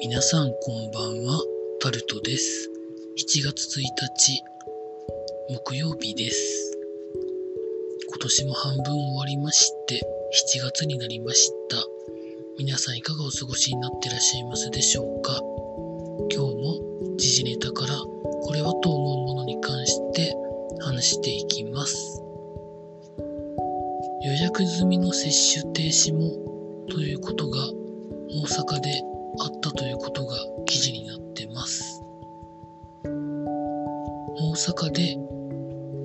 皆さんこんばんは、タルトです。7月1日、木曜日です。今年も半分終わりまして、7月になりました。皆さんいかがお過ごしになってらっしゃいますでしょうか今日も時事ネタからこれはと思うものに関して話していきます。予約済みの接種停止もということが大阪であったということが記事になってます。大阪で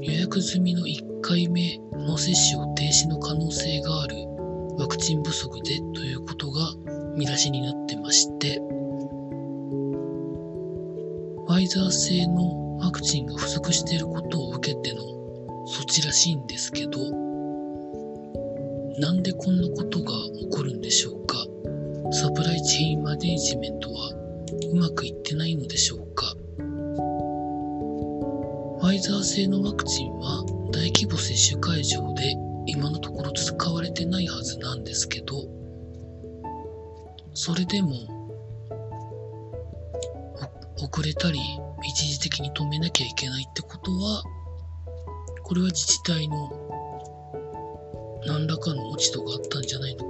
予約済みの1回目の接種を停止の可能性があるワクチン不足でということが見出しになってまして、ファイザー製のワクチンが不足していることを受けての措置らしいんですけど、なんでこんなことが起こるんでしょうかサプライチェーンマネージメントはうまくいってないのでしょうか？ファイザー製のワクチンは大規模接種会場で今のところ使われてないはずなんですけどそれでも遅れたり一時的に止めなきゃいけないってことはこれは自治体の何らかの落ち度があったんじゃないの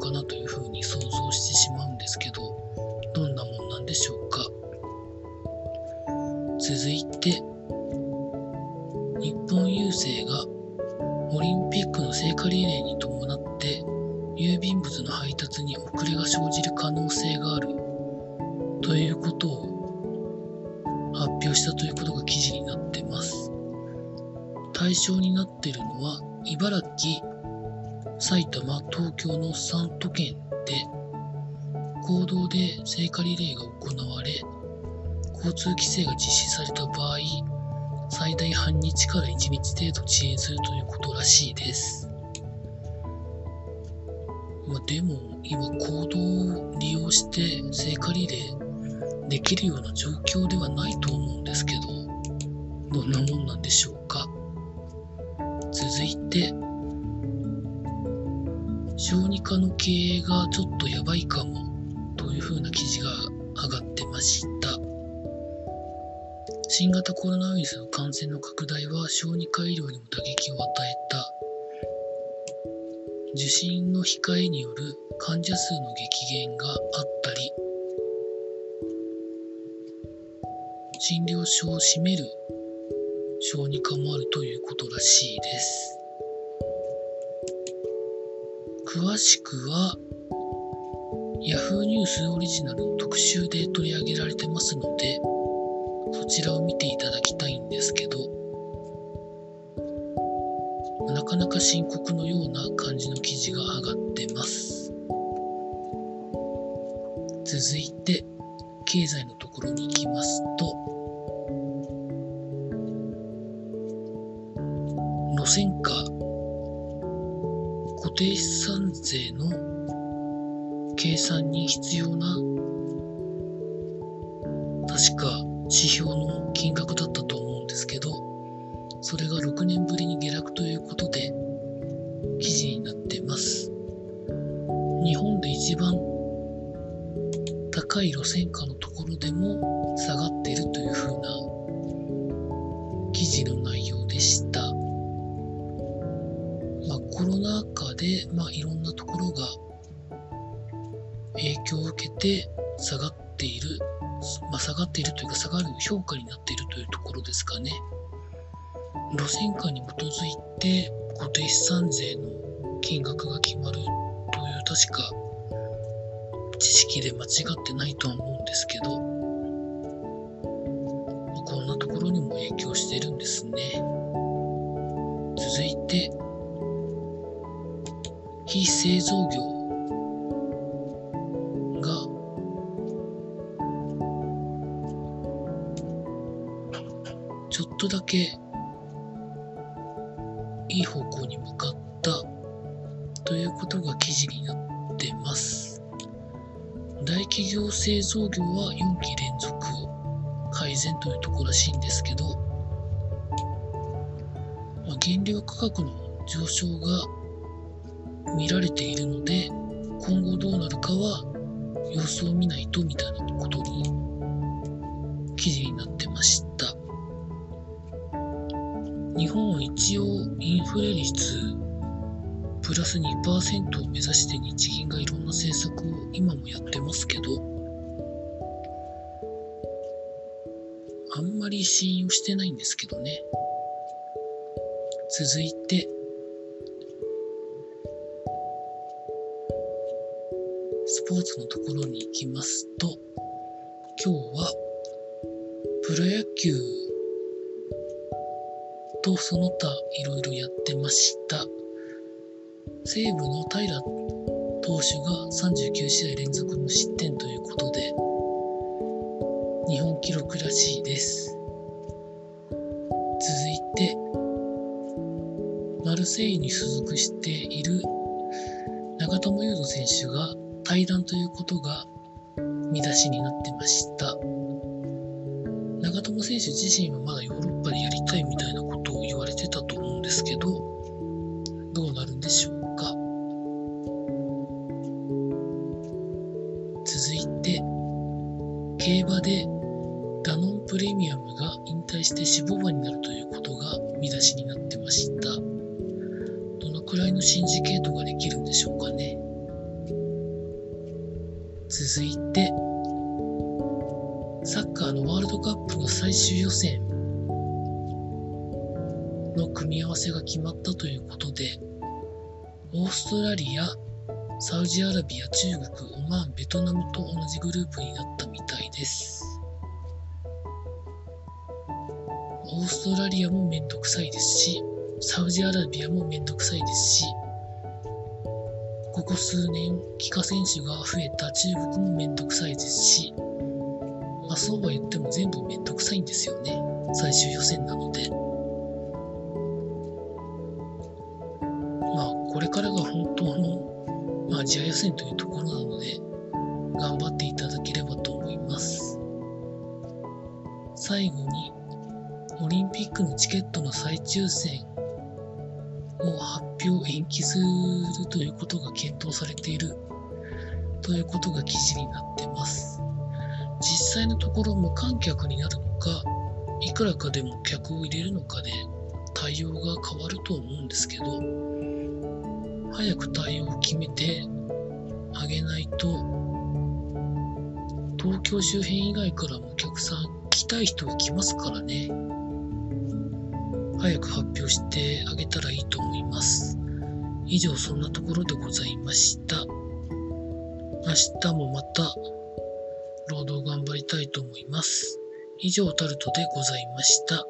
配達に遅れが生じる可能性がある。ということを発表したということが記事になってます。対象になっているのは茨城埼玉、東京の3都県で公道で聖火リレーが行われ交通規制が実施された場合最大半日から1日程度遅延するということらしいです、まあ、でも今公道を利用して聖火リレーできるような状況ではないと思うんですけどどんなもんなんでしょうか？続いて小児科の経営がちょっとやばいかもというふうな記事が上がってました。新型コロナウイルスの感染の拡大は小児科医療にも打撃を与えた。受診の控えによる患者数の激減があったり診療所を閉める小児科もあるということらしいです。詳しくは Yahoo ニュースオリジナルの特集で取り上げられてますのでそちらを見ていただきたいんですけどかなか深刻のような感じの記事が上がってます。続いて経済のところに行きますと。路線価。固定資産税の計算に必要な確か指標の金額だったと思うんですけどそれが6年ぶりに下落ということで記事になってます日本で一番高い路線価のところでも下がっているというふうな記事の内容でしたまあ、コロナ禍で、まあ、いろんなところが影響を受けて下がっている、まあ、下がっているというか下がる評価になっているというところですかね。路線価に基づいて固定資産税の金額が決まるという確か知識で間違ってないとは思うんですけど、まあこんなところにも影響してるんですね。続いて非製造業がちょっとだけいい方向に向かったということが記事になってます大企業製造業は4期連続改善というとこらしいんですけど、まあ、原料価格の上昇が見られているので今後どうなるかは様子を見ないとみたいなことに記事になってました。日本は一応インフレ率プラス2%を目指して日銀がいろんな政策を今もやってますけどあんまり信用してないんですけどね。続いてスポーツのところに行きますと今日はプロ野球とその他いろいろやってました。西武の平投手が39試合連続無失点ということで、日本記録らしいです。続いて、マルセイユに所属している長友佑都選手が対談ということが見出しになってました。長友選手自身はまだヨーロッパでやりたいみたいな出しになってました。どのくらいのシンジケートができるんでしょうかね。続いて、サッカーのワールドカップの最終予選の組み合わせが決まったということで、オーストラリア、サウジアラビア、中国、オマーン、ベトナムと同じグループになったみたいです。オーストラリアもめんどくさいですし、サウジアラビアもめんどくさいですし、ここ数年、帰化選手が増えた中国もめんどくさいですし、まあ、そうは言っても全部めんどくさいんですよね。最終予選なので。まあ、これからが本当の、まあ、アジア予選というところなので、頑張っていただければと思います。最後に、オリンピックのチケットの再抽選を発表延期するということが検討されているということが記事になってます。実際のところ無観客になるのか、いくらかでも客を入れるのかで対応が変わると思うんですけど、早く対応を決めてあげないと、東京周辺以外からもお客さん来たい人が来ますからね。早く発表してあげたらいいと思います。以上そんなところでございました。明日もまた労働頑張りたいと思います。以上タルトでございました。